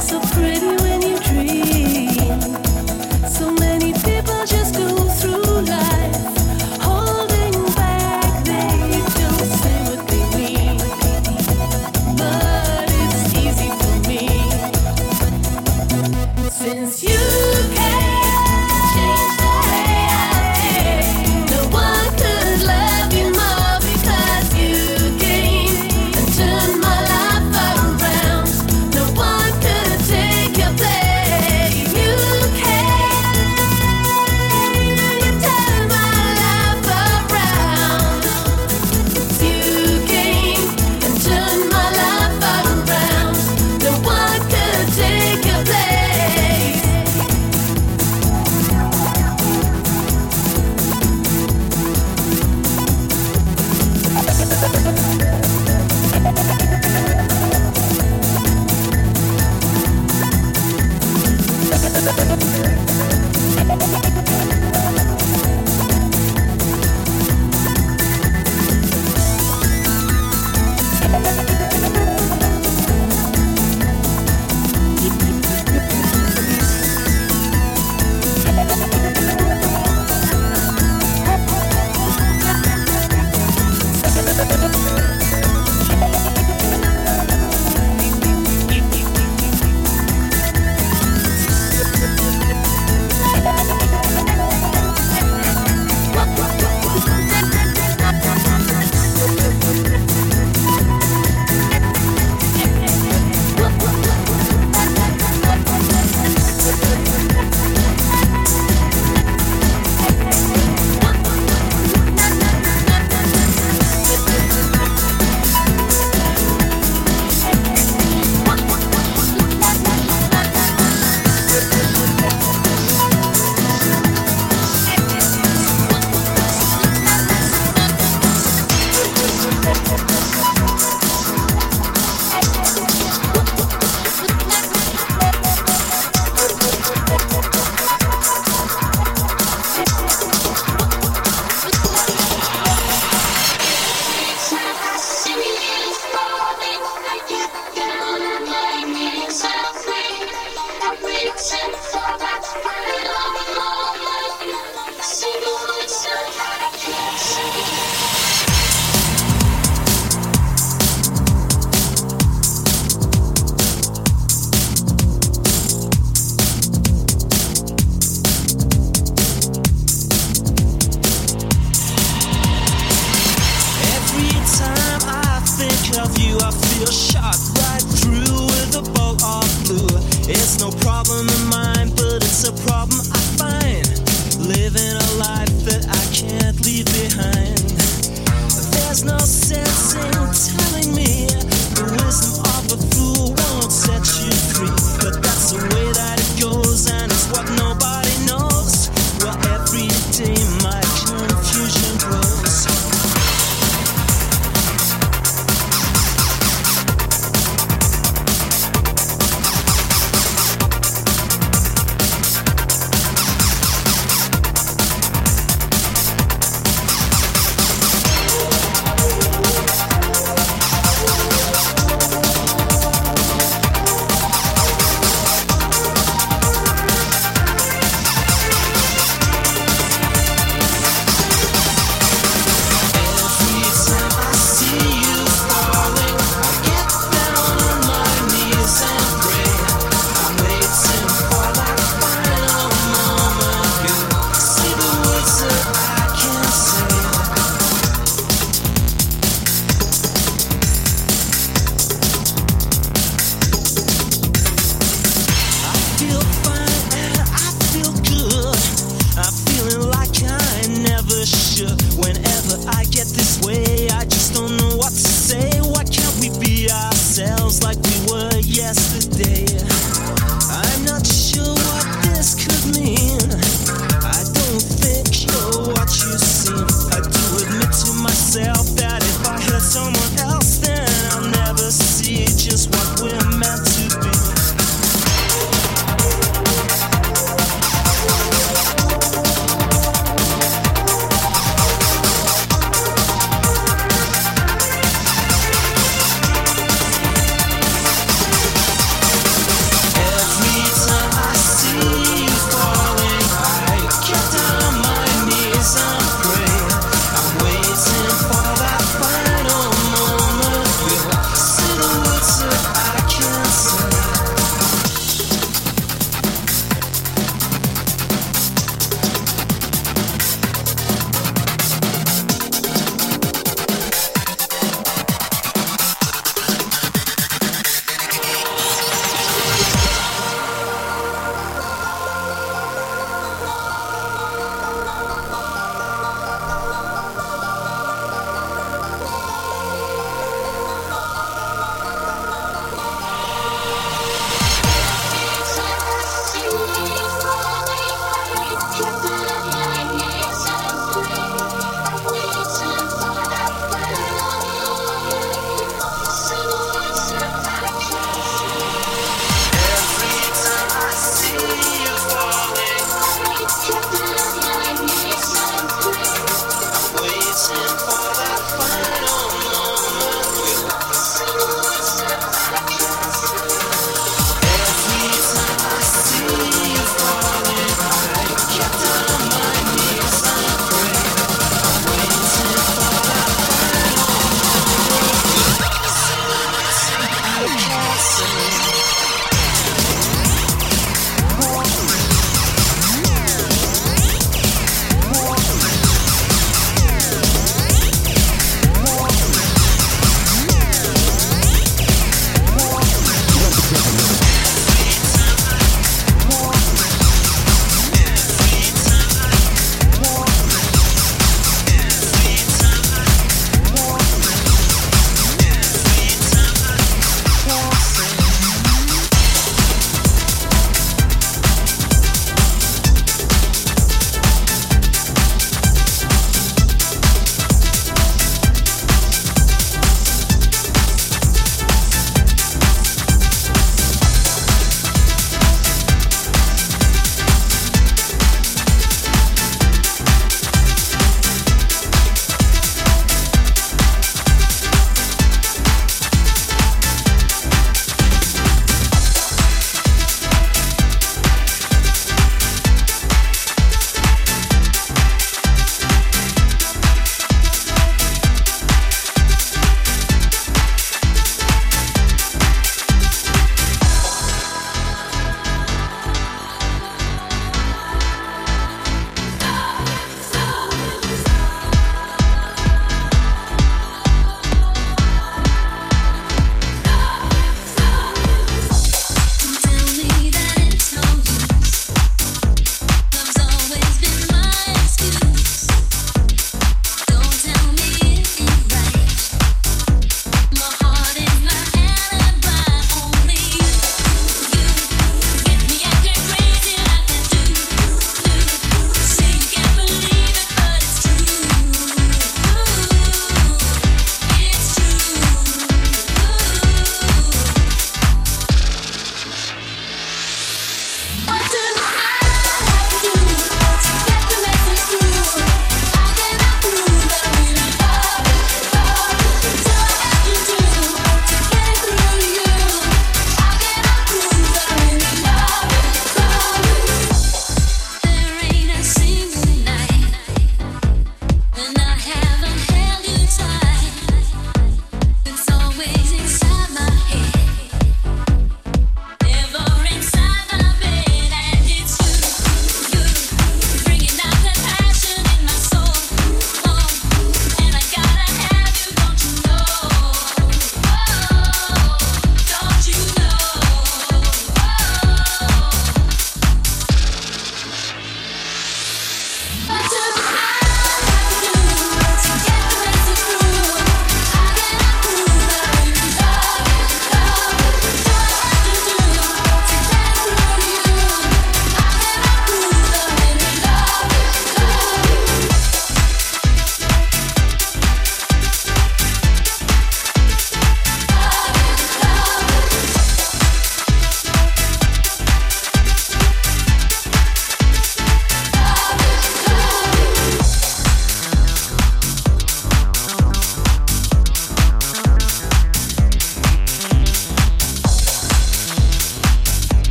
so pretty. Thank you. living a life that I can't leave behind. There's no sense.